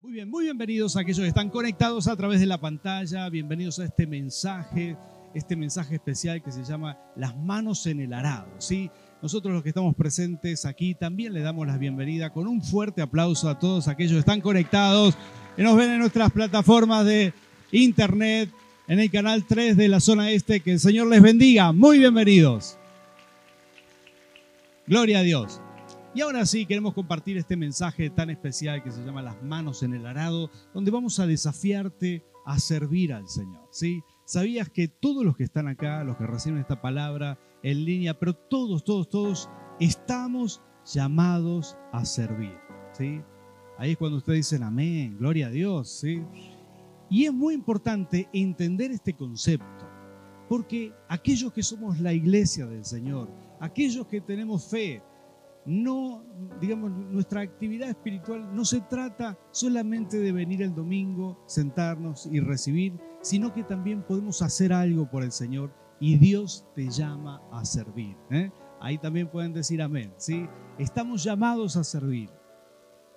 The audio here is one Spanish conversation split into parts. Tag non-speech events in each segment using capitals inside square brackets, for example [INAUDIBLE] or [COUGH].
Muy bien, muy bienvenidos a aquellos que están conectados a través de la pantalla, bienvenidos a este mensaje, este mensaje especial que se llama Las manos en el arado, ¿sí? Nosotros los que estamos presentes aquí también le damos la bienvenida con un fuerte aplauso a todos aquellos que están conectados, que nos ven en nuestras plataformas de internet, en el canal 3 de la zona este, que el Señor les bendiga, muy bienvenidos. Gloria a Dios. Y ahora sí, queremos compartir este mensaje tan especial que se llama Las manos en el arado, donde vamos a desafiarte a servir al Señor. ¿sí? ¿Sabías que todos los que están acá, los que reciben esta palabra en línea, pero todos, todos, todos, estamos llamados a servir? ¿sí? Ahí es cuando ustedes dicen amén, gloria a Dios. ¿sí? Y es muy importante entender este concepto, porque aquellos que somos la iglesia del Señor, aquellos que tenemos fe, no, digamos, nuestra actividad espiritual no se trata solamente de venir el domingo, sentarnos y recibir, sino que también podemos hacer algo por el Señor y Dios te llama a servir. ¿eh? Ahí también pueden decir amén, ¿sí? Estamos llamados a servir.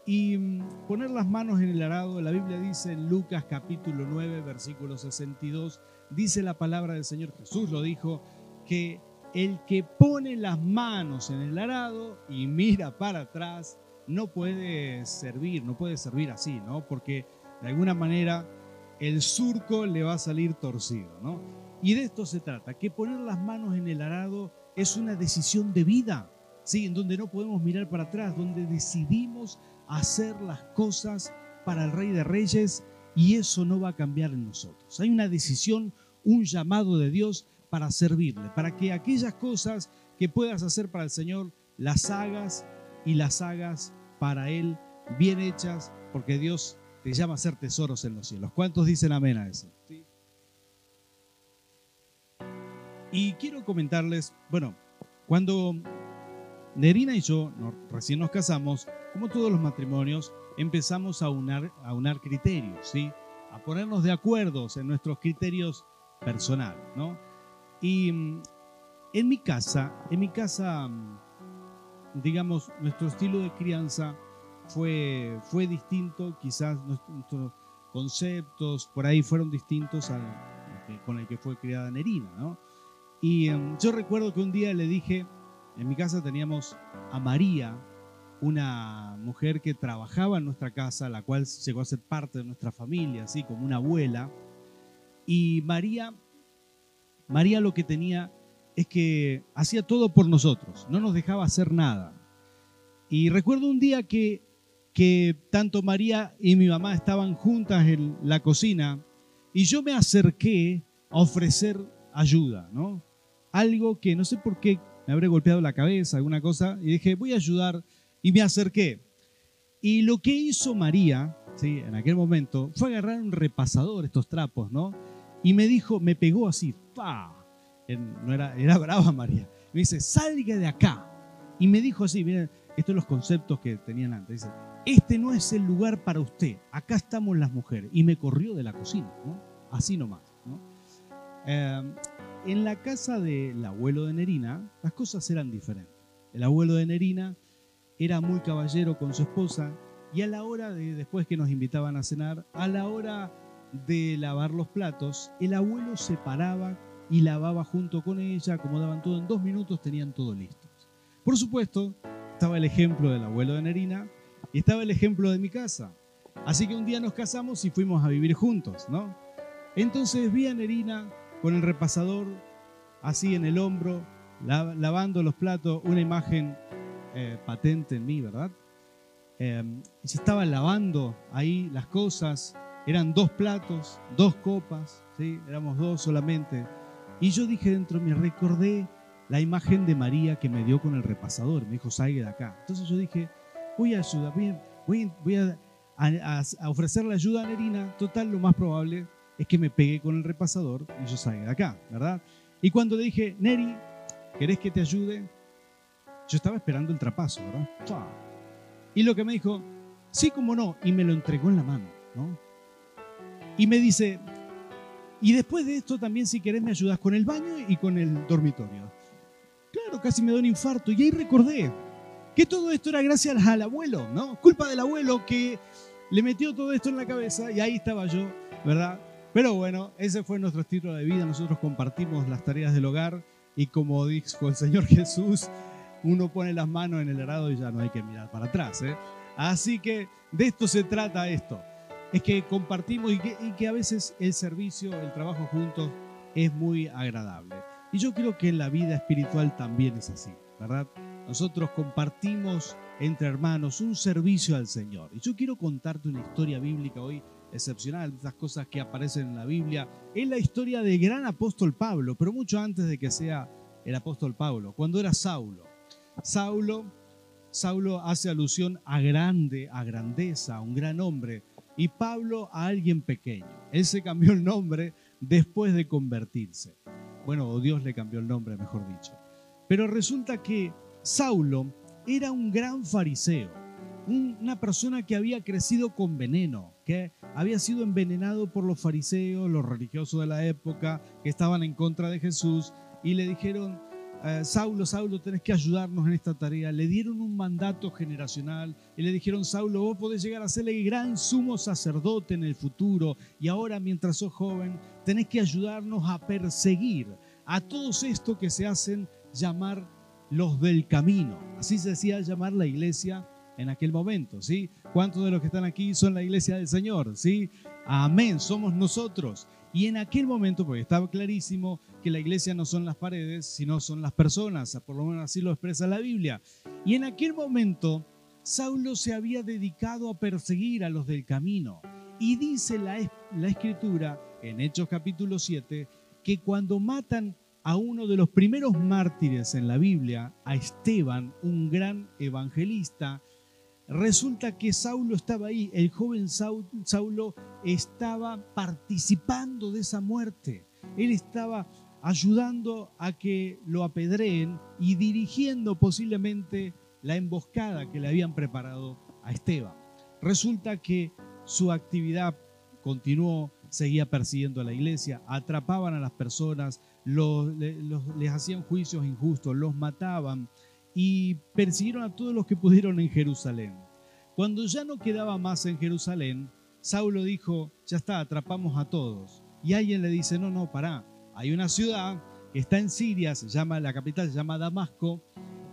Y mm, poner las manos en el arado, la Biblia dice en Lucas capítulo 9, versículo 62, dice la palabra del Señor Jesús, lo dijo, que el que pone las manos en el arado y mira para atrás no puede servir, no puede servir así, ¿no? Porque de alguna manera el surco le va a salir torcido, ¿no? Y de esto se trata, que poner las manos en el arado es una decisión de vida, ¿sí? En donde no podemos mirar para atrás, donde decidimos hacer las cosas para el Rey de Reyes y eso no va a cambiar en nosotros. Hay una decisión, un llamado de Dios para servirle, para que aquellas cosas que puedas hacer para el Señor las hagas y las hagas para Él bien hechas, porque Dios te llama a ser tesoros en los cielos. ¿Cuántos dicen amén a eso? Y quiero comentarles, bueno, cuando Nerina y yo recién nos casamos, como todos los matrimonios, empezamos a unar, a unar criterios, ¿sí? a ponernos de acuerdo en nuestros criterios personales, ¿no? Y mm, en mi casa, en mi casa, mm, digamos, nuestro estilo de crianza fue, fue distinto, quizás nuestros conceptos por ahí fueron distintos al, con el que fue criada Nerina, ¿no? Y mm, yo recuerdo que un día le dije, en mi casa teníamos a María, una mujer que trabajaba en nuestra casa, la cual llegó a ser parte de nuestra familia, así como una abuela. Y María María lo que tenía es que hacía todo por nosotros, no nos dejaba hacer nada. Y recuerdo un día que, tanto María y mi mamá estaban juntas en la cocina y yo me acerqué a ofrecer ayuda, ¿no? Algo que no sé por qué me habré golpeado la cabeza, alguna cosa, y dije, voy a ayudar, y me acerqué. Y lo que hizo María, ¿sí? en aquel momento, fue agarrar un repasador, estos trapos, ¿no? Y me dijo, me pegó así, ¡pa! No era, era brava María. Me dice, salga de acá. Y me dijo así, miren, estos son los conceptos que tenían antes. Dice, este no es el lugar para usted, acá estamos las mujeres. Y me corrió de la cocina, ¿no? Así nomás. ¿no? Em, en la casa del abuelo de Nerina, las cosas eran diferentes. El abuelo de Nerina era muy caballero con su esposa y a la hora de, después que nos invitaban a cenar, a la hora de lavar los platos, el abuelo se paraba y lavaba junto con ella, acomodaban todo en dos minutos, tenían todo listo. Por supuesto, estaba el ejemplo del abuelo de Nerina y estaba el ejemplo de mi casa. Así que un día nos casamos y fuimos a vivir juntos, ¿no? Entonces vi a Nerina con el repasador así en el hombro, lavando los platos, una imagen eh, patente en mí, ¿verdad? Eh, se estaba lavando ahí las cosas, eran dos platos, dos copas, ¿sí? éramos dos solamente. Y yo dije dentro de mí, recordé la imagen de María que me dio con el repasador, me dijo, salga de acá. Entonces yo dije, voy a ayudar, voy, voy, a, a, ofrecerle ayuda a Nerina, total, lo más probable es que me pegue con el repasador y yo salga de acá, ¿verdad? Y cuando le dije, Neri, ¿querés que te ayude? Yo estaba esperando el trapazo, ¿verdad? Y lo que me dijo, sí, como no, y me lo entregó en la mano, ¿no? Y me dice, y después de esto también si querés me ayudas con el baño y con el dormitorio. Claro, casi me da un infarto. Y ahí recordé que todo esto era gracias al abuelo, ¿no? Culpa del abuelo que le metió todo esto en la cabeza y ahí estaba yo, ¿verdad? Pero bueno, ese fue nuestro estilo de vida. Nosotros compartimos las tareas del hogar y como dijo el Señor [LAUGHS] Jesús, uno pone las manos en el arado y ya no hay que mirar para atrás. ¿eh? Así que de esto se trata esto. Es que compartimos y que, a veces el servicio, el trabajo juntos es muy agradable. Y yo creo que en la vida espiritual también es así, ¿verdad? Nosotros compartimos entre hermanos un servicio al Señor. Y yo quiero contarte una historia bíblica hoy excepcional, de esas cosas que aparecen en la Biblia. Es la historia del gran apóstol Pablo, pero mucho antes de que sea el apóstol Pablo, cuando era Saulo. Saulo, Saulo hace alusión a grande, a grandeza, a un gran hombre, y Pablo a alguien pequeño. Él se cambió el nombre después de convertirse. Bueno, Dios le cambió el nombre, mejor dicho. Pero resulta que Saulo era un gran fariseo, una persona que había crecido con veneno, que había sido envenenado por los fariseos, los religiosos de la época, que estaban en contra de Jesús, y le dijeron, eh, Saulo, Saulo, tenés que ayudarnos en esta tarea. Le dieron un mandato generacional y le dijeron, Saulo, vos podés llegar a ser el gran sumo sacerdote en el futuro y ahora mientras sos joven, tenés que ayudarnos a perseguir a todos estos que se hacen llamar los del camino. Así se decía llamar la iglesia en aquel momento, ¿sí? ¿Cuántos de los que están aquí son la iglesia del Señor, ¿sí? Amén, somos nosotros. Y en aquel momento, porque estaba clarísimo que la iglesia no son las paredes, sino son las personas, por lo menos así lo expresa la Biblia. Y en aquel momento, Saulo se había dedicado a perseguir a los del camino. Y dice la, escritura en Hechos capítulo 7 que cuando matan a uno de los primeros mártires en la Biblia, a Esteban, un gran evangelista, resulta que Saulo estaba ahí, el joven Saulo estaba participando de esa muerte. Él estaba ayudando a que lo apedreen y dirigiendo posiblemente la emboscada que le habían preparado a Esteban. Resulta que su actividad continuó, seguía persiguiendo a la iglesia, atrapaban a las personas, les hacían juicios injustos, los mataban y persiguieron a todos los que pudieron en Jerusalén. Cuando ya no quedaba más en Jerusalén, Saulo dijo, ya está, atrapamos a todos. Y alguien le dice, no, no, pará, hay una ciudad que está en Siria, se llama, la capital se llama Damasco,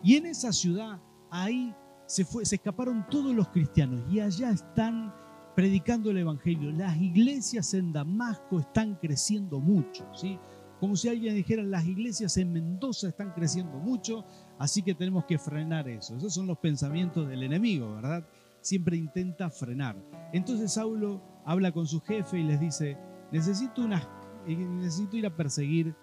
y en esa ciudad, ahí se, fue, se escaparon todos los cristianos y allá están predicando el Evangelio. Las iglesias en Damasco están creciendo mucho, ¿sí? Como si alguien dijera, las iglesias en Mendoza están creciendo mucho, así que tenemos que frenar eso. Esos son los pensamientos del enemigo, ¿verdad? Siempre intenta frenar. Entonces Saulo habla con su jefe y les dice, necesito, una, eh, necesito ir a perseguir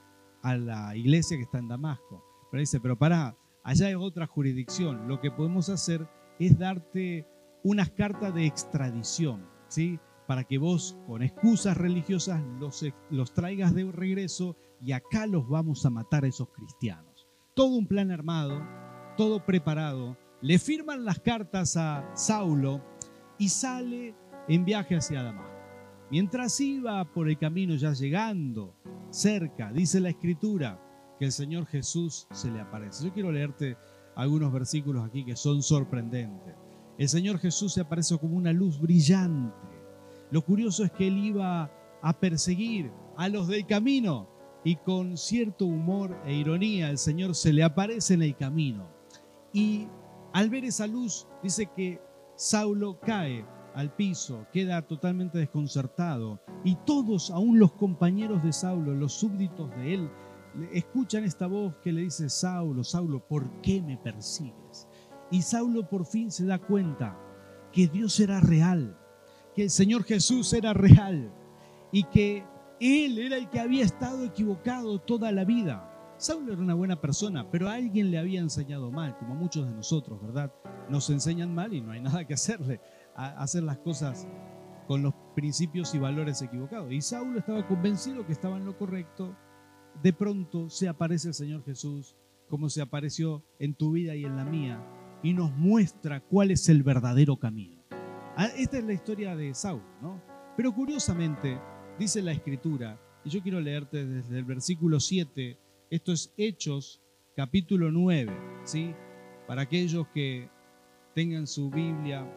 a la iglesia que está en Damasco. Pero dice, pero pará, allá hay otra jurisdicción. Lo que podemos hacer es darte unas cartas de extradición, ¿sí? Para que vos, con excusas religiosas, los, los traigas de regreso y acá los vamos a matar a esos cristianos. Todo un plan armado, todo preparado. Le firman las cartas a Saulo y sale en viaje hacia Damasco. Mientras iba por el camino ya llegando cerca, dice la escritura, que el Señor Jesús se le aparece. Yo quiero leerte algunos versículos aquí que son sorprendentes. El Señor Jesús se aparece como una luz brillante. Lo curioso es que él iba a perseguir a los del camino y con cierto humor e ironía el Señor se le aparece en el camino. Y al ver esa luz dice que Saulo cae al piso, queda totalmente desconcertado y todos, aún los compañeros de Saulo, los súbditos de él, escuchan esta voz que le dice, Saulo, Saulo, ¿por qué me persigues? Y Saulo por fin se da cuenta que Dios era real, que el Señor Jesús era real y que él era el que había estado equivocado toda la vida. Saulo era una buena persona, pero a alguien le había enseñado mal, como muchos de nosotros, ¿verdad? Nos enseñan mal y no hay [LAUGHS] nada que hacerle, a hacer las cosas con los principios y valores equivocados. Y Saulo estaba convencido que estaba en lo correcto. De pronto se aparece el Señor Jesús, como se apareció en tu vida y en la mía, y nos muestra cuál es el verdadero camino. Ah, esta es la historia de Saulo, ¿no? Pero curiosamente, dice la escritura, y yo quiero leerte desde el versículo 7, esto es Hechos capítulo 9, ¿sí? Para aquellos que tengan su Biblia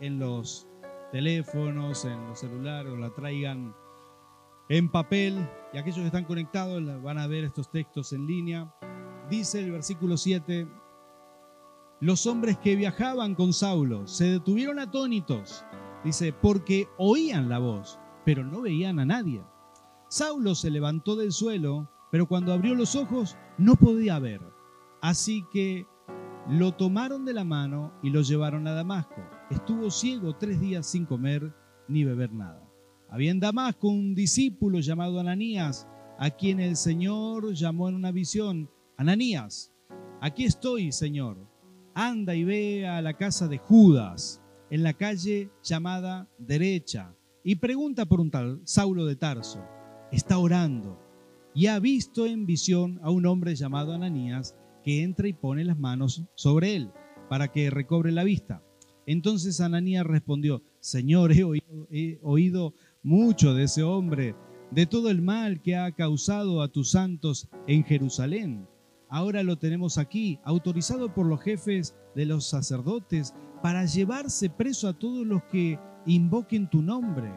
en los teléfonos, en los celulares, o la traigan en papel. Y aquellos que están conectados van a ver estos textos en línea. Dice el versículo 7, los hombres que viajaban con Saulo se detuvieron atónitos, dice, porque oían la voz, pero no veían a nadie. Saulo se levantó del suelo, pero cuando abrió los ojos no podía ver. Así que lo tomaron de la mano y lo llevaron a Damasco. Estuvo ciego tres días sin comer ni beber nada. Había en Damasco un discípulo llamado Ananías, a quien el Señor llamó en una visión, Ananías, aquí estoy, Señor. Anda y ve a la casa de Judas, en la calle llamada derecha, y pregunta por un tal Saulo de Tarso. Está orando y ha visto en visión a un hombre llamado Ananías que entra y pone las manos sobre él para que recobre la vista. Entonces Ananías respondió, Señor, he oído, mucho de ese hombre, de todo el mal que ha causado a tus santos en Jerusalén. Ahora lo tenemos aquí, autorizado por los jefes de los sacerdotes para llevarse preso a todos los que invoquen tu nombre.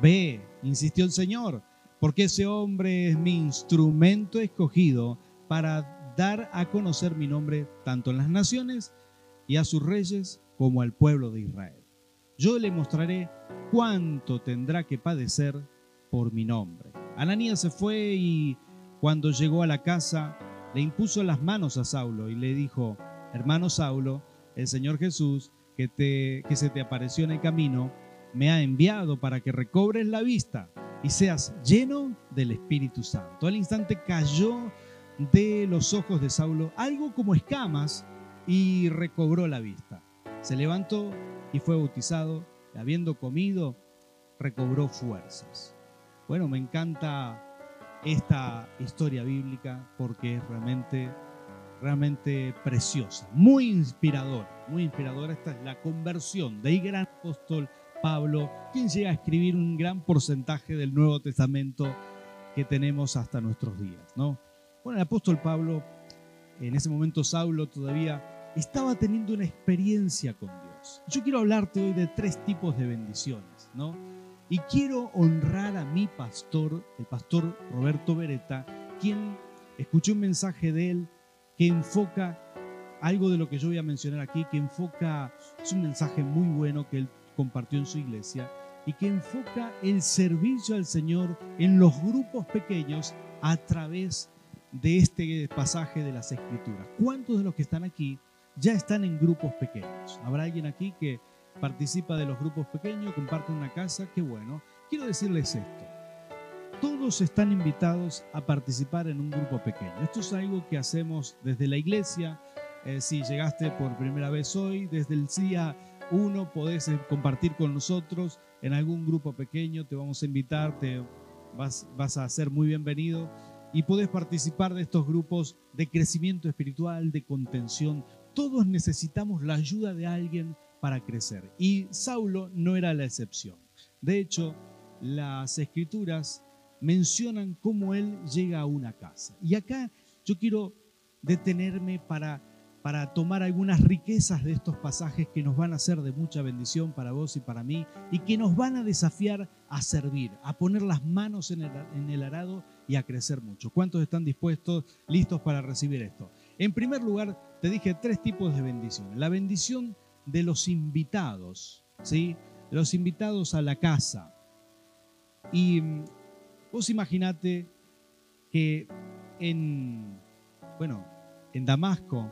Ve, insistió el Señor, porque ese hombre es mi instrumento escogido para dar a conocer mi nombre tanto en las naciones y a sus reyes como al pueblo de Israel. Yo le mostraré cuánto tendrá que padecer por mi nombre. Ananías se fue y cuando llegó a la casa le impuso las manos a Saulo y le dijo, hermano Saulo, el Señor Jesús, que, te, que se te apareció en el camino, me ha enviado para que recobres la vista y seas lleno del Espíritu Santo. Al instante cayó de los ojos de Saulo algo como escamas y recobró la vista. Se levantó y fue bautizado, y habiendo comido, recobró fuerzas. Bueno, me encanta esta historia bíblica porque es realmente, realmente preciosa, muy inspiradora, muy inspiradora. Esta es la conversión del gran apóstol Pablo, quien llega a escribir un gran porcentaje del Nuevo Testamento que tenemos hasta nuestros días, ¿no? Bueno, el apóstol Pablo, en ese momento Saulo todavía estaba teniendo una experiencia con Dios. Yo quiero hablarte hoy de tres tipos de bendiciones, ¿no? Y quiero honrar a mi pastor, el pastor Roberto Beretta, quien escuché un mensaje de él que enfoca algo de lo que yo voy a mencionar aquí, que enfoca, es un mensaje muy bueno que él compartió en su iglesia y que enfoca el servicio al Señor en los grupos pequeños a través de este pasaje de las Escrituras. ¿Cuántos de los que están aquí ya están en grupos pequeños? ¿Habrá alguien aquí que participa de los grupos pequeños, comparte una casa? Qué bueno. Quiero decirles esto. Todos están invitados a participar en un grupo pequeño. Esto es algo que hacemos desde la iglesia. Eh, si llegaste por primera vez hoy, desde el día 1 podés eh, compartir con nosotros en algún grupo pequeño. Te vamos a invitar, vas, vas a ser muy bienvenido y puedes participar de estos grupos de crecimiento espiritual, de contención. Todos necesitamos la ayuda de alguien para crecer y Saulo no era la excepción. De hecho, las escrituras mencionan cómo él llega a una casa. Y acá yo quiero detenerme para para tomar algunas riquezas de estos pasajes que nos van a ser de mucha bendición para vos y para mí y que nos van a desafiar a servir, a poner las manos en el, arado y a crecer mucho. ¿Cuántos están dispuestos, listos para recibir esto? En primer lugar, te dije tres tipos de bendición. La bendición de los invitados, ¿sí? De los invitados a la casa. Y mm, vos imaginate que en, bueno, en Damasco,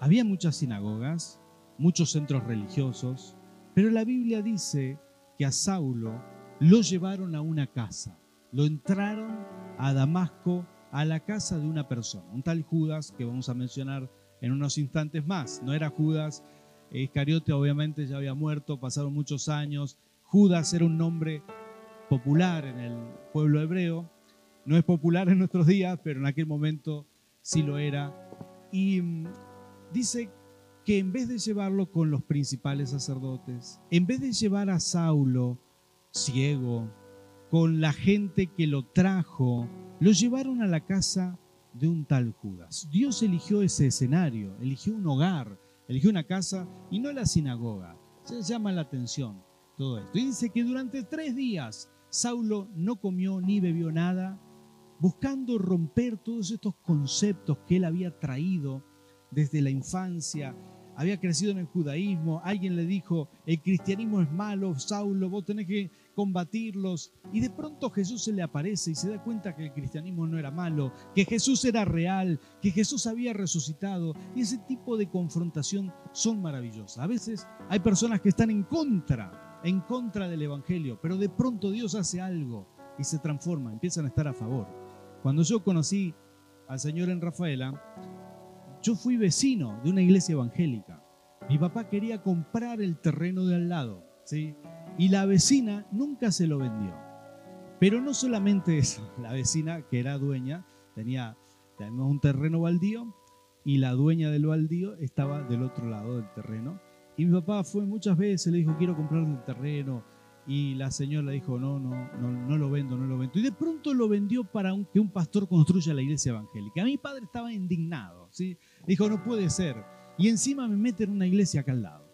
había muchas sinagogas, muchos centros religiosos, pero la Biblia dice que a Saulo lo llevaron a una casa, lo entraron a Damasco, a la casa de una persona, un tal Judas que vamos a mencionar en unos instantes más. No era Judas, Iscariote obviamente ya había muerto, pasaron muchos años. Judas era un nombre popular en el pueblo hebreo, no es popular en nuestros días, pero en aquel momento sí lo era. Y mm, dice que en vez de llevarlo con los principales sacerdotes, en vez de llevar a Saulo ciego, con la gente que lo trajo, lo llevaron a la casa de un tal Judas. Dios eligió ese escenario, eligió un hogar, eligió una casa y no la sinagoga. Se llama la atención. todo esto. Y dice que durante tres días Saulo no comió ni bebió nada, buscando romper todos estos conceptos que él había traído desde la infancia. Había crecido en el judaísmo, alguien le dijo, el cristianismo es malo, Saulo, vos tenés que combatirlos. Y de pronto Jesús se le aparece y se da cuenta que el cristianismo no era malo, que Jesús era real, que Jesús había resucitado. Y ese tipo de confrontación son maravillosas. A veces hay personas que están en contra, en contra del Evangelio, pero de pronto Dios hace algo y se transforma, empiezan a estar a favor. Cuando yo conocí al Señor en Rafaela, yo fui vecino de una iglesia evangélica. Mi papá quería comprar el terreno de al lado, ¿sí? Y la vecina nunca se lo vendió. Pero no solamente eso, [LAUGHS] la vecina que era dueña tenía, un terreno baldío y la dueña del baldío estaba del otro lado del terreno. Y mi papá fue muchas veces, le dijo, quiero comprar el terreno. Y la señora le dijo, no, no, no, no lo vendo, no lo vendo. Y de pronto lo vendió para que un pastor construya la iglesia evangélica. Mi padre estaba indignado, ¿sí? Dijo, no puede ser. Y encima me mete en una iglesia acá al lado.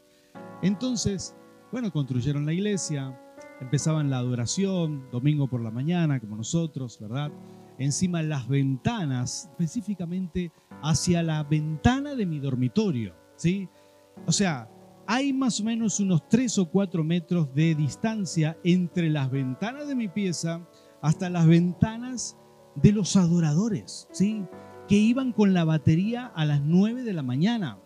Entonces, bueno, construyeron la iglesia, empezaban la adoración, domingo por la mañana, como nosotros, ¿verdad? Encima las ventanas, específicamente hacia la ventana de mi dormitorio, ¿sí? O sea, hay más o menos unos 3 o 4 metros de distancia entre las ventanas de mi pieza hasta las ventanas de los adoradores, ¿sí? que iban con la batería a las 9 de la mañana.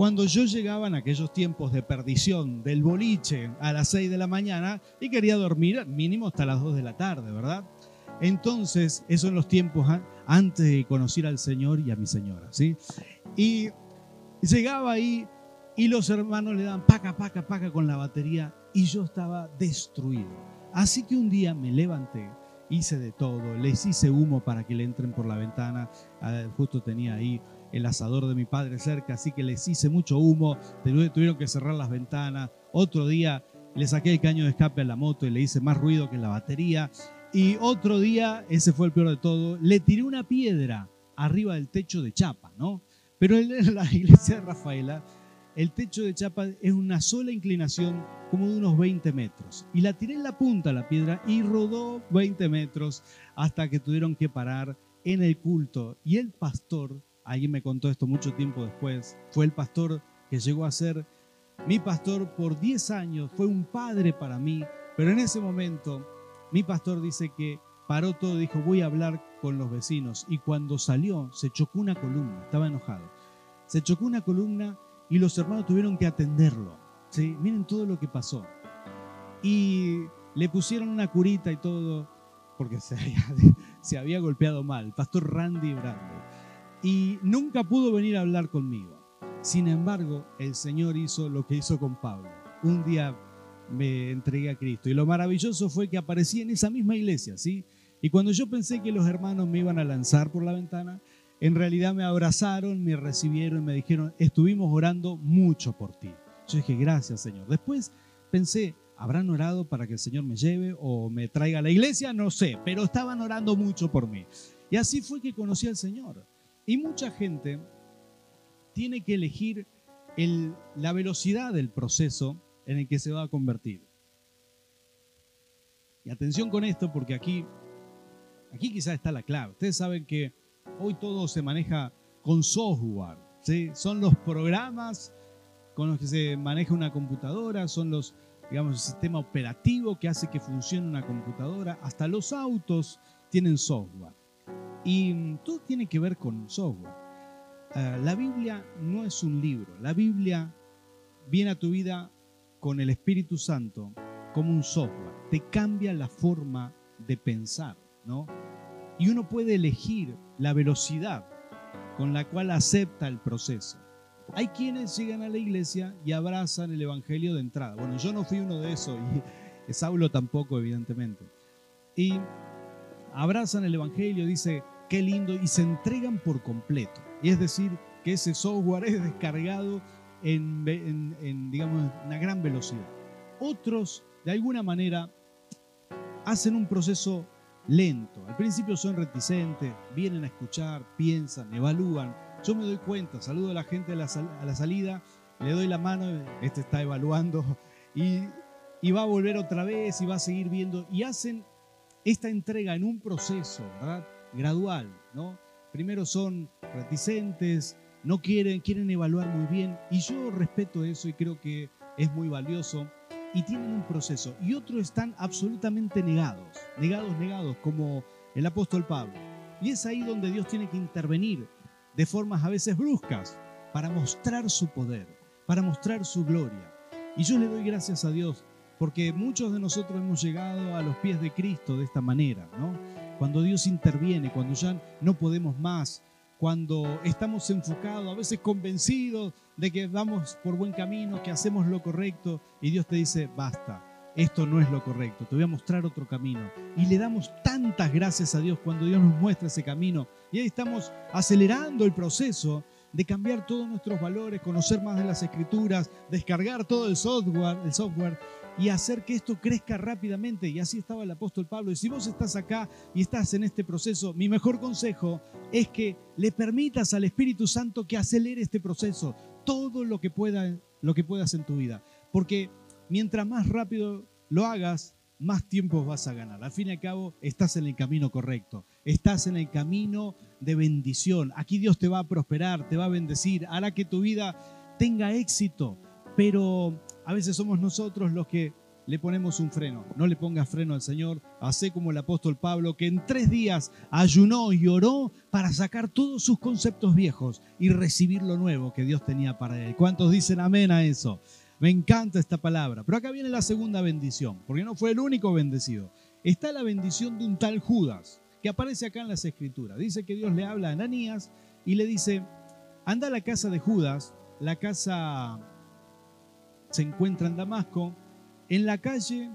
Cuando yo llegaba en aquellos tiempos de perdición del boliche a las 6 de la mañana y quería dormir mínimo hasta las 2 de la tarde, ¿verdad? Entonces, esos son los tiempos antes de conocer al Señor y a mi señora, ¿sí? Y llegaba ahí y los hermanos le dan paca, paca, paca con la batería y yo estaba destruido. Así que un día me levanté hice de todo, les hice humo para que le entren por la ventana, ah, justo tenía ahí el asador de mi padre cerca, así que les hice mucho humo, tuvieron que cerrar las ventanas, otro día le saqué el caño de escape a la moto y le hice más ruido que la batería, y otro día, ese fue el peor de todo, le tiré una piedra arriba del techo de chapa, ¿no? Pero en [LAUGHS] la iglesia de Rafaela, el techo de chapa es una sola inclinación como de unos 20 metros. Y la tiré en la punta la piedra y rodó 20 metros hasta que tuvieron que parar en el culto. Y el pastor, alguien me contó esto mucho tiempo después, fue el pastor que llegó a ser mi pastor por 10 años, fue un padre para mí, pero en ese momento mi pastor dice que paró todo, dijo voy a hablar con los vecinos y cuando salió se chocó una columna, estaba enojado, se chocó una columna y los hermanos tuvieron que atenderlo. ¿sí? Miren todo lo que pasó. Y le pusieron una curita y todo, porque se había, [LAUGHS] golpeado mal, pastor Randy Brando. Y nunca pudo venir a hablar conmigo. Sin embargo, el Señor hizo lo que hizo con Pablo. Un día me entregué a Cristo. Y lo maravilloso fue que aparecí en esa misma iglesia, ¿sí? Y cuando yo pensé que los hermanos me iban a lanzar por la ventana, en realidad me abrazaron, me recibieron, me dijeron, estuvimos orando mucho por ti. Yo dije, gracias Señor. Después pensé, ¿habrán orado para que el Señor me lleve o me traiga a la iglesia? No sé, pero estaban orando mucho por mí. Y así fue que conocí al Señor. Y mucha gente tiene que elegir la velocidad del proceso en el que se va a convertir. Y atención con esto porque aquí, aquí quizás está la clave. Ustedes saben que Hoy todo se maneja con software. Son los programas con los que se maneja una computadora, son los, digamos, el sistema operativo que hace que funcione una computadora. Hasta los autos tienen software. Y mm, todo tiene que ver con software. Ah, la Biblia no es un libro. La Biblia viene a tu vida con el Espíritu Santo como un software. Te cambia la forma de pensar, ¿no? y uno puede elegir la velocidad con la cual acepta el proceso. Hay quienes llegan a la iglesia y abrazan el Evangelio de entrada. Bueno, yo no fui uno de esos y [LAUGHS] Saulo tampoco, evidentemente. Y abrazan el Evangelio, dice, qué lindo, y se entregan por completo. Y es decir, que ese software es descargado en, digamos, una gran velocidad. Otros, de alguna manera, hacen un proceso lento. Al principio son reticentes, vienen a escuchar, piensan, evalúan. Yo me doy cuenta, saludo a la gente a la, salida, le doy la mano, este está evaluando. Y va a volver otra vez y va a seguir viendo. Y hacen esta entrega en un proceso, ¿verdad? Gradual, ¿no? Primero son reticentes, no quieren, quieren evaluar muy bien. Y yo respeto eso y creo que es muy valioso. Y tienen un proceso. Y otros están absolutamente negados, negados, negados, como el apóstol Pablo. Y es ahí donde Dios tiene que intervenir de formas a veces bruscas para mostrar su poder, para mostrar su gloria. Y yo le doy gracias a Dios porque muchos de nosotros hemos llegado a los pies de Cristo de esta manera, ¿no? Cuando Dios interviene, cuando ya no podemos más, cuando estamos enfocados, a veces convencidos de que vamos por buen camino, que hacemos lo correcto y Dios te dice, basta, esto no es lo correcto, te voy a mostrar otro camino. Y le damos tantas gracias a Dios cuando Dios nos muestra ese camino. Y ahí estamos acelerando el proceso de cambiar todos nuestros valores, conocer más de las escrituras, descargar todo el software, el software y hacer que esto crezca rápidamente. Y así estaba el apóstol Pablo. Y si vos estás acá y estás en este proceso, mi mejor consejo es que le permitas al Espíritu Santo que acelere este proceso, todo lo que, pueda, lo que puedas en tu vida. Porque mientras más rápido lo hagas, más tiempo vas a ganar. Al fin y al cabo, estás en el camino correcto. Estás en el camino de bendición. Aquí Dios te va a prosperar, te va a bendecir, hará que tu vida tenga éxito. Pero a veces somos nosotros los que le ponemos un freno. No le pongas freno al Señor. Hace como el apóstol Pablo, que en tres días ayunó y oró para sacar todos sus conceptos viejos y recibir lo nuevo que Dios tenía para él. ¿Cuántos dicen amén a eso? Me encanta esta palabra. Pero acá viene la segunda bendición, porque no fue el único bendecido. Está la bendición de un tal Judas, que aparece acá en las escrituras. Dice que Dios le habla a Ananías y le dice, anda a la casa de Judas, la casa se encuentra en Damasco, en la calle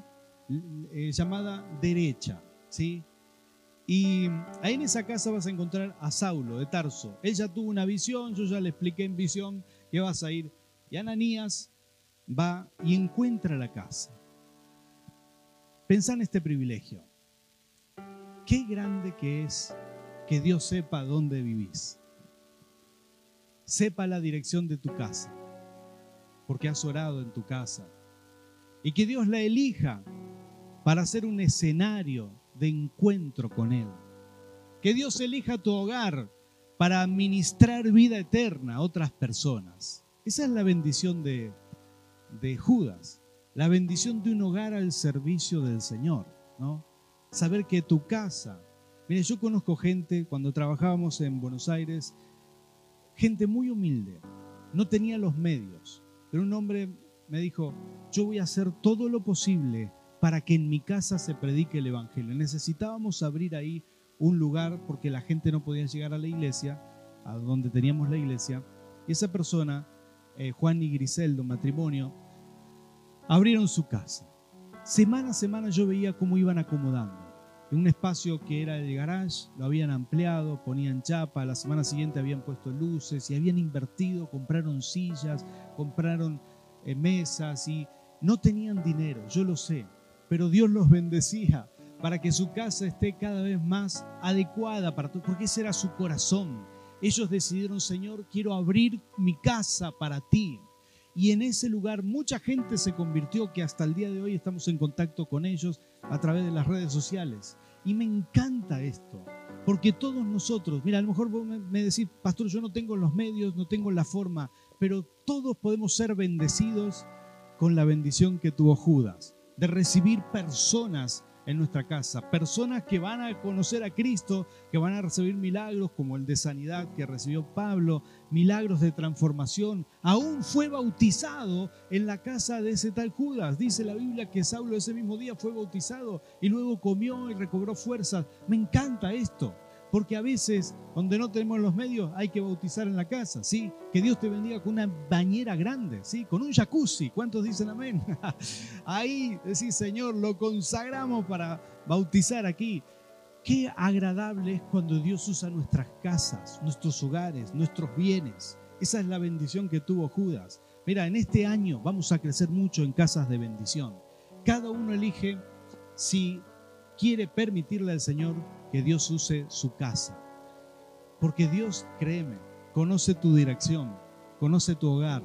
eh, llamada derecha, ¿sí? Y ahí en esa casa vas a encontrar a Saulo de Tarso. Él ya tuvo una visión, yo ya le expliqué en visión que vas a ir. Y Ananías va y encuentra la casa. Pensá en este privilegio. Qué grande que es que Dios sepa dónde vivís. Sepa la dirección de tu casa porque has orado en tu casa. Y que Dios la elija para hacer un escenario de encuentro con Él. Que Dios elija tu hogar para administrar vida eterna a otras personas. Esa es la bendición de, de Judas, la bendición de un hogar al servicio del Señor, ¿no? Saber que tu casa, mire, yo conozco gente, cuando trabajábamos en Buenos Aires, gente muy humilde, no tenía los medios, pero un hombre me dijo, yo voy a hacer todo lo posible para que en mi casa se predique el Evangelio. Necesitábamos abrir ahí un lugar porque la gente no podía llegar a la iglesia, a donde teníamos la iglesia. Y esa persona, eh, Juan y Griseldo, matrimonio, abrieron su casa. Semana a semana yo veía cómo iban acomodando. En un espacio que era el garage, lo habían ampliado, ponían chapa, la semana siguiente habían puesto luces y habían invertido, compraron sillas, compraron eh, mesas y no tenían dinero, yo lo sé, pero Dios los bendecía para que su casa esté cada vez más adecuada para todo, porque ese era su corazón. Ellos decidieron, Señor, quiero abrir mi casa para ti. Y en ese lugar mucha gente se convirtió, que hasta el día de hoy estamos en contacto con ellos a través de las redes sociales. Y me encanta esto, porque todos nosotros, mira, a lo mejor me decís, pastor, yo no tengo los medios, no tengo la forma, pero todos podemos ser bendecidos con la bendición que tuvo Judas, de recibir personas en nuestra casa. Personas que van a conocer a Cristo, que van a recibir milagros como el de sanidad que recibió Pablo, milagros de transformación. Aún fue bautizado en la casa de ese tal Judas. Dice la Biblia que Saulo ese mismo día fue bautizado y luego comió y recobró fuerzas. Me encanta esto. Porque a veces, donde no tenemos los medios, hay que bautizar en la casa, ¿sí? Que Dios te bendiga con una bañera grande, ¿sí? Con un jacuzzi. ¿Cuántos dicen amén? [LAUGHS] Ahí decís, Señor, lo consagramos para bautizar aquí. Qué agradable es cuando Dios usa nuestras casas, nuestros hogares, nuestros bienes. Esa es la bendición que tuvo Judas. Mira, en este año vamos a crecer mucho en casas de bendición. Cada uno elige si quiere permitirle al Señor que Dios use su casa. Porque Dios, créeme, conoce tu dirección, conoce tu hogar.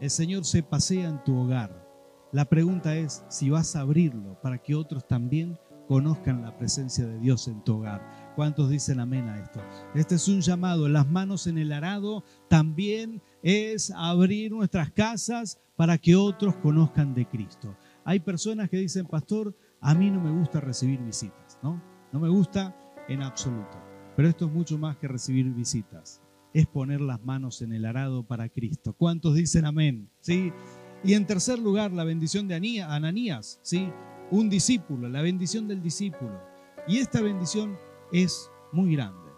El Señor se pasea en tu hogar. La pregunta es si vas a abrirlo para que otros también conozcan la presencia de Dios en tu hogar. ¿Cuántos dicen amén a esto? Este es un llamado. Las manos en el arado también es abrir nuestras casas para que otros conozcan de Cristo. Hay personas que dicen, pastor, a mí no me gusta recibir visitas, ¿no? No me gusta en absoluto. Pero esto es mucho más que recibir visitas. Es poner las manos en el arado para Cristo. ¿Cuántos dicen amén? ¿Sí? Y en tercer lugar, la bendición de Ananías, ¿sí? Un discípulo, la bendición del discípulo. Y esta bendición es muy grande.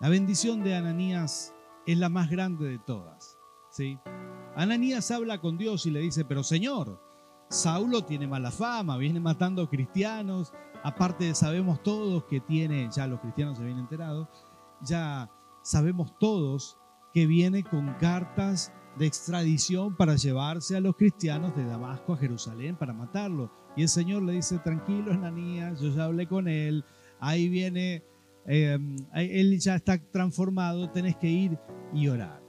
La bendición de Ananías es la más grande de todas, ¿sí? Ananías habla con Dios y le dice, pero Señor, Saulo tiene mala fama, viene matando cristianos, aparte sabemos todos que tiene, ya los cristianos se habían enterado, ya sabemos todos que viene con cartas de extradición para llevarse a los cristianos de Damasco a Jerusalén para matarlos. Y el Señor le dice, tranquilo, Ananías, yo ya hablé con él, ahí viene, em, él ya está transformado, tenés que ir y orar.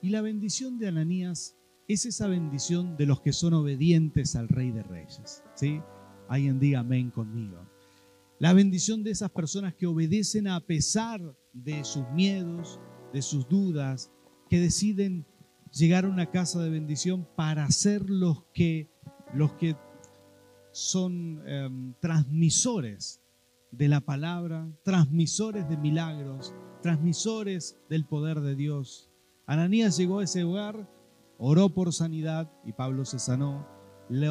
Y la bendición de Ananías es esa bendición de los que son obedientes al Rey de Reyes. ¿sí? Alguien diga amén conmigo. La bendición de esas personas que obedecen a pesar de sus miedos, de sus dudas, que deciden llegar a una casa de bendición para ser los que, los que son em, transmisores de la palabra, transmisores de milagros, transmisores del poder de Dios. Ananías llegó a ese hogar, oró por sanidad y Pablo se sanó,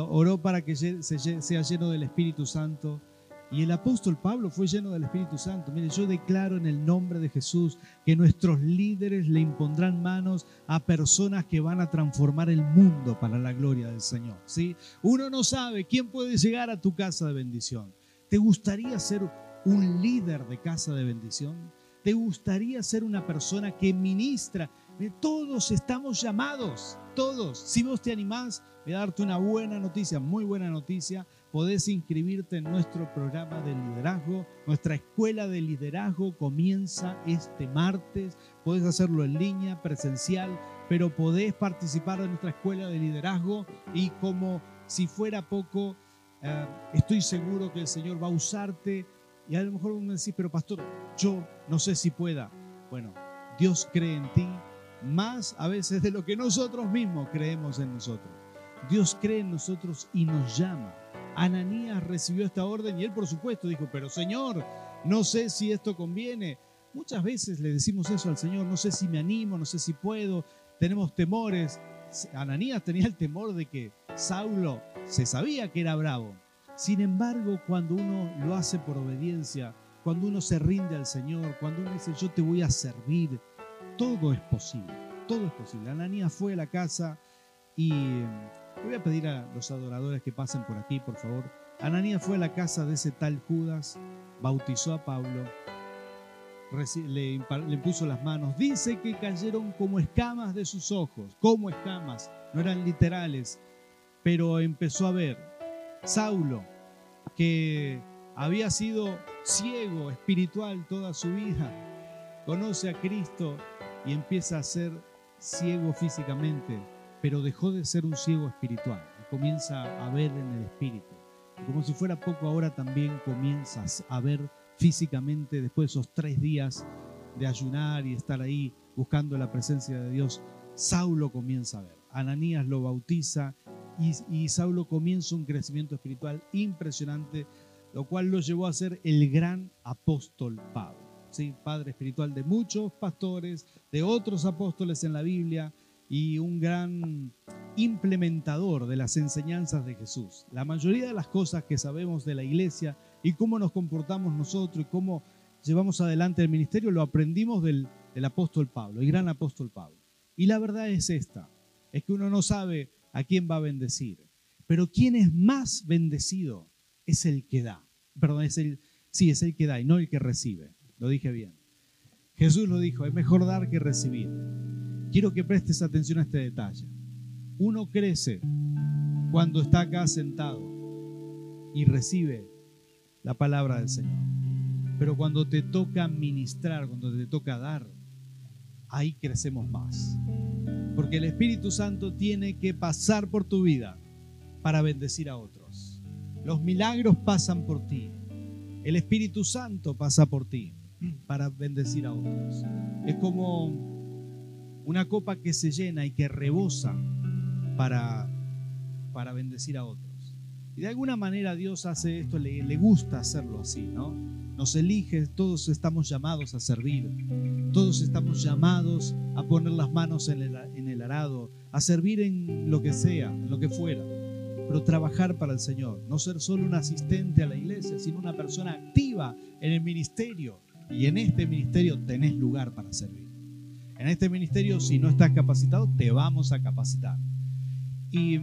oró para que sea lleno del Espíritu Santo y el apóstol Pablo fue lleno del Espíritu Santo. Mire, yo declaro en el nombre de Jesús que nuestros líderes le impondrán manos a personas que van a transformar el mundo para la gloria del Señor. ¿sí? Uno no sabe quién puede llegar a tu casa de bendición. ¿Te gustaría ser un líder de casa de bendición? ¿Te gustaría ser una persona que ministra? Todos estamos llamados, todos. Si vos te animás, voy a darte una buena noticia, muy buena noticia podés inscribirte en nuestro programa de liderazgo. Nuestra escuela de liderazgo comienza este martes. Podés hacerlo en línea, presencial, pero podés participar de nuestra escuela de liderazgo y como si fuera poco, eh, estoy seguro que el Señor va a usarte. Y a lo mejor vos me decís, pero pastor, yo no sé si pueda. Bueno, Dios cree en ti más a veces de lo que nosotros mismos creemos en nosotros. Dios cree en nosotros y nos llama. Ananías recibió esta orden y él por supuesto dijo, pero Señor, no sé si esto conviene. Muchas veces le decimos eso al Señor, no sé si me animo, no sé si puedo, tenemos temores. Ananías tenía el temor de que Saulo se sabía que era bravo. Sin embargo, cuando uno lo hace por obediencia, cuando uno se rinde al Señor, cuando uno dice yo te voy a servir, todo es posible, todo es posible. Ananías fue a la casa y voy a pedir a los adoradores que pasen por aquí, por favor. Ananías fue a la casa de ese tal Judas, bautizó a Pablo, le, le puso las manos. Dice que cayeron como escamas de sus ojos, como escamas, no eran literales, pero empezó a ver. Saulo, que había sido ciego espiritual toda su vida, conoce a Cristo y empieza a ser ciego físicamente pero dejó de ser un ciego espiritual y comienza a ver en el espíritu. como si fuera poco, ahora también comienzas a ver físicamente después de esos tres días de ayunar y estar ahí buscando la presencia de Dios. Saulo comienza a ver. Ananías lo bautiza y, y Saulo comienza un crecimiento espiritual impresionante, lo cual lo llevó a ser el gran apóstol Pablo. ¿sí? Padre espiritual de muchos pastores, de otros apóstoles en la Biblia, y un gran implementador de las enseñanzas de Jesús. La mayoría de las cosas que sabemos de la iglesia y cómo nos comportamos nosotros y cómo llevamos adelante el ministerio lo aprendimos del, apóstol Pablo, el gran apóstol Pablo. Y la verdad es esta, es que uno no sabe a quién va a bendecir, pero quién es más bendecido es el que da. Perdón, es el, sí, es el que da y no el que recibe. Lo dije bien. Jesús lo dijo, es mejor dar que recibir. Quiero que prestes atención a este detalle. Uno crece cuando está acá sentado y recibe la palabra del Señor. Pero cuando te toca ministrar, cuando te toca dar, ahí crecemos más. Porque el Espíritu Santo tiene que pasar por tu vida para bendecir a otros. Los milagros pasan por ti. El Espíritu Santo pasa por ti para bendecir a otros. Es como una copa que se llena y que rebosa para, para bendecir a otros. Y de alguna manera Dios hace esto, le, le gusta hacerlo así, ¿no? Nos elige, todos estamos llamados a servir, todos estamos llamados a poner las manos en el, en el arado, a servir en lo que sea, en lo que fuera, pero trabajar para el Señor, no ser solo un asistente a la iglesia, sino una persona activa en el ministerio. Y en este ministerio tenés lugar para servir. En este ministerio, si no estás capacitado, te vamos a capacitar. Y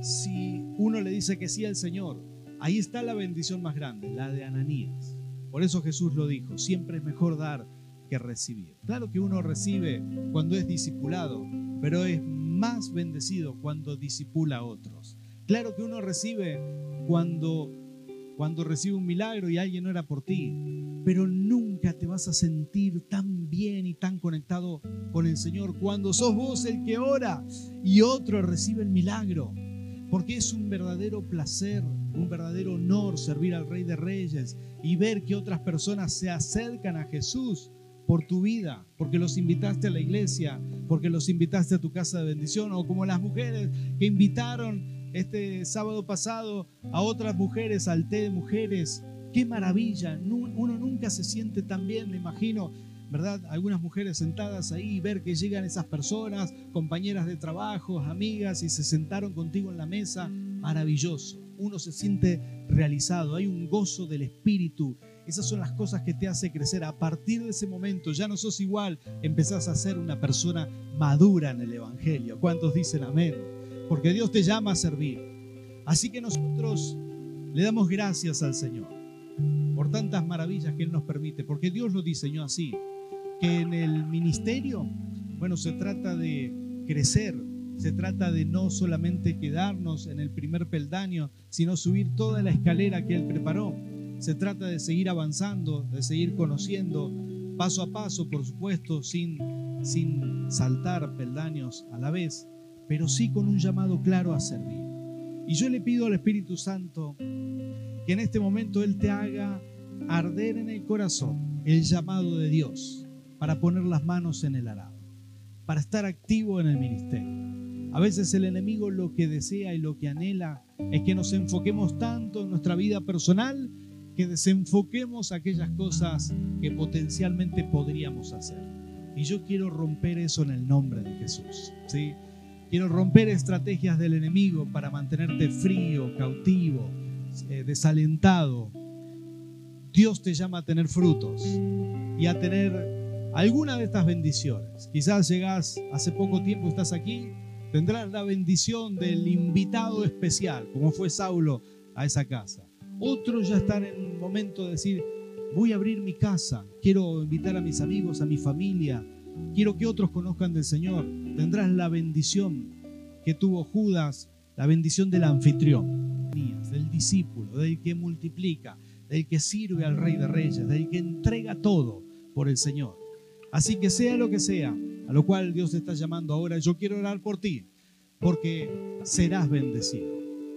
si uno le dice que sí al Señor, ahí está la bendición más grande, la de Ananías. Por eso Jesús lo dijo, siempre es mejor dar que recibir. Claro que uno recibe cuando es discipulado, pero es más bendecido cuando disipula a otros. Claro que uno recibe cuando cuando recibe un milagro y alguien no era por ti, pero nunca te vas a sentir tan bien y tan conectado con el Señor. Cuando sos vos el que ora y otro recibe el milagro porque es un verdadero placer, un verdadero honor servir al Rey de Reyes y ver que otras personas se acercan a Jesús por tu vida, porque los invitaste a la iglesia, porque los invitaste a tu casa de bendición, o como las mujeres que invitaron este sábado pasado a otras mujeres al té de mujeres. Qué maravilla, uno nunca se siente tan bien, me imagino, ¿verdad? Algunas mujeres sentadas ahí, ver que llegan esas personas, compañeras de trabajo, amigas, y se sentaron contigo en la mesa, maravilloso. Uno se siente realizado, hay un gozo del espíritu. Esas son las cosas que te hace crecer. A partir de ese momento ya no sos igual, empezás a ser una persona madura en el Evangelio. ¿Cuántos dicen amén? Porque Dios te llama a servir. Así que nosotros le damos gracias al Señor por tantas maravillas que Él nos permite, porque Dios lo diseñó así que en el ministerio, bueno, se trata de crecer, se trata de no solamente quedarnos en el primer peldaño, sino subir toda la escalera que Él preparó. Se trata de seguir avanzando, de seguir conociendo, paso a paso, por supuesto, sin, sin saltar peldaños a la vez, pero sí con un llamado claro a servir. Y yo le pido al Espíritu Santo que en este momento Él te haga arder en el corazón el llamado de Dios para poner las manos en el arado, para estar activo en el ministerio. A veces el enemigo lo que desea y lo que anhela es que nos enfoquemos tanto en nuestra vida personal que desenfoquemos aquellas cosas que potencialmente podríamos hacer. Y yo quiero romper eso en el nombre de Jesús. ¿sí? Quiero romper estrategias del enemigo para mantenerte frío, cautivo, eh, desalentado. Dios te llama a tener frutos y a tener alguna de estas bendiciones. Quizás llegás hace poco tiempo, estás aquí, tendrás la bendición del invitado especial, como fue Saulo a esa casa. Otros ya están en un momento de decir, voy a abrir mi casa, quiero invitar a mis amigos, a mi familia, quiero que otros conozcan del Señor. Tendrás la bendición que tuvo Judas, la bendición del anfitrión, del discípulo, del que multiplica, del que sirve al Rey de Reyes, del que entrega todo por el Señor. Así que sea lo que sea, a lo cual Dios te está llamando ahora, yo quiero orar por ti, porque serás bendecido.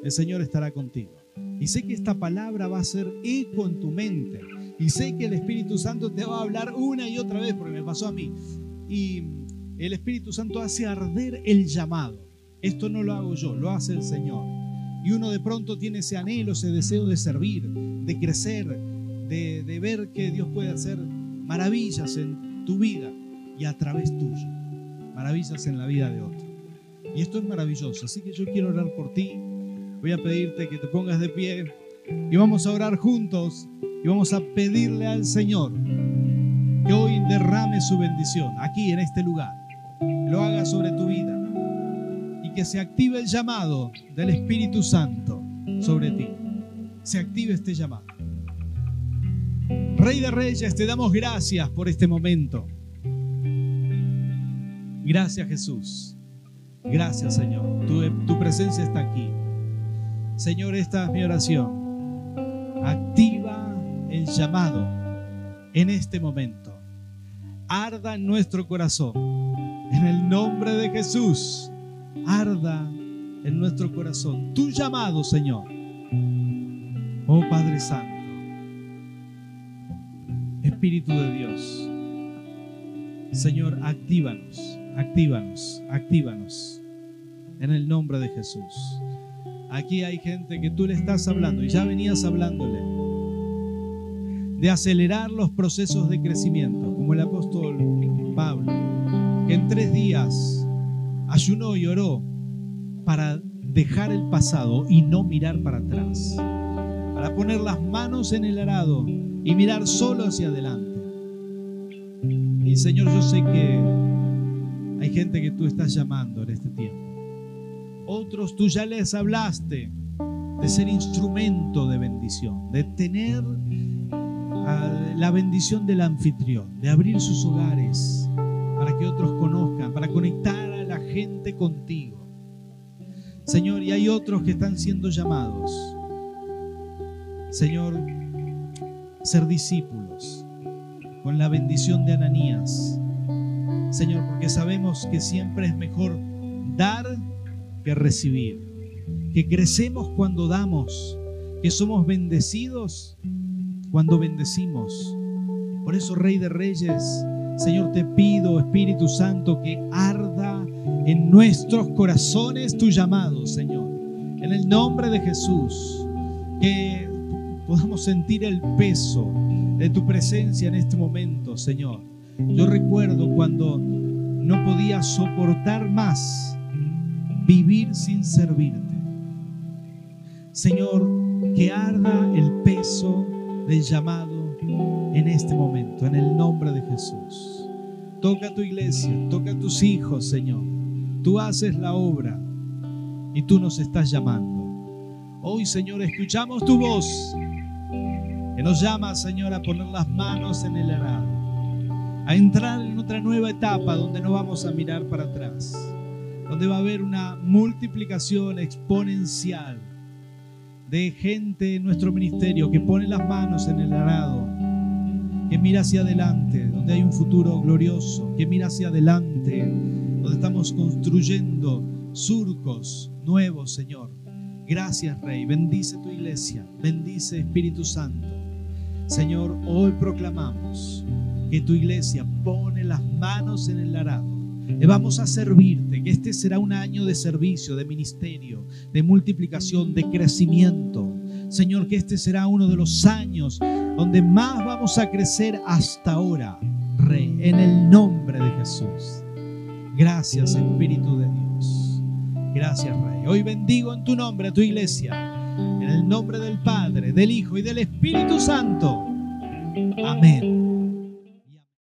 El Señor estará contigo. Y sé que esta palabra va a ser eco en tu mente. Y sé que el Espíritu Santo te va a hablar una y otra vez, porque me pasó a mí. Y el Espíritu Santo hace arder el llamado. Esto no lo hago yo, lo hace el Señor. Y uno de pronto tiene ese anhelo, ese deseo de servir, de crecer, de, de ver que Dios puede hacer maravillas en tu vida y a través tuyo. Maravillas en la vida de otro. Y esto es maravilloso. Así que yo quiero orar por ti. Voy a pedirte que te pongas de pie y vamos a orar juntos y vamos a pedirle al Señor que hoy derrame su bendición aquí en este lugar. lo haga sobre tu vida y que se active el llamado del Espíritu Santo sobre ti. Se active este llamado. Rey de Reyes, te damos gracias por este momento. Gracias Jesús. Gracias Señor. Tu, tu, presencia está aquí. Señor, esta es mi oración. Activa el llamado en este momento. Arda en nuestro corazón. En el nombre de Jesús. Arda en nuestro corazón tu llamado, Señor. Oh Padre Santo, Espíritu de Dios, Señor, actívanos, actívanos, actívanos en el nombre de Jesús. Aquí hay gente que tú le estás hablando y ya venías hablándole de acelerar los procesos de crecimiento, como el apóstol Pablo, que en tres días ayunó y oró para dejar el pasado y no mirar para atrás, para poner las manos en el arado y mirar solo hacia adelante. Y Señor, yo sé que hay gente que tú estás llamando en este tiempo. Otros tú ya les hablaste de ser instrumento de bendición, de tener ah, la bendición del anfitrión, de abrir sus hogares para que otros conozcan, para conectar a la gente contigo. Señor, y hay otros que están siendo llamados. Señor, ser discípulos con la bendición de Ananías. Señor, porque sabemos que siempre es mejor dar que recibir, que crecemos cuando damos, que somos bendecidos cuando bendecimos. Por eso, Rey de Reyes, Señor, te pido, Espíritu Santo, que arda en nuestros corazones tu llamado, Señor. En el nombre de Jesús, que podamos sentir el peso de tu presencia en este momento, Señor. Yo recuerdo cuando no podía soportar más vivir sin servirte. Señor, que arda el peso del llamado en este momento, en el nombre de Jesús. Toca a tu iglesia, toca a tus hijos, Señor. Tú haces la obra y tú nos estás llamando. Hoy, Señor, escuchamos tu voz que nos llama, Señor, a poner las manos en el arado, a entrar en otra nueva etapa donde no vamos a mirar para atrás donde va a haber una multiplicación exponencial de gente en nuestro ministerio que pone las manos en el arado, que mira hacia adelante, donde hay un futuro glorioso, que mira hacia adelante, donde estamos construyendo surcos nuevos, Señor. Gracias, Rey. Bendice tu iglesia. Bendice Espíritu Santo. Señor, hoy proclamamos que tu iglesia pone las manos en el arado vamos a servirte, que este será un año de servicio, de ministerio, de multiplicación, de crecimiento. Señor, que este será uno de los años donde más vamos a crecer hasta ahora, Rey, en el nombre de Jesús. Gracias, Espíritu de Dios. Gracias, Rey. Hoy bendigo en tu nombre a tu iglesia, en el nombre del Padre, del Hijo y del Espíritu Santo. Amén.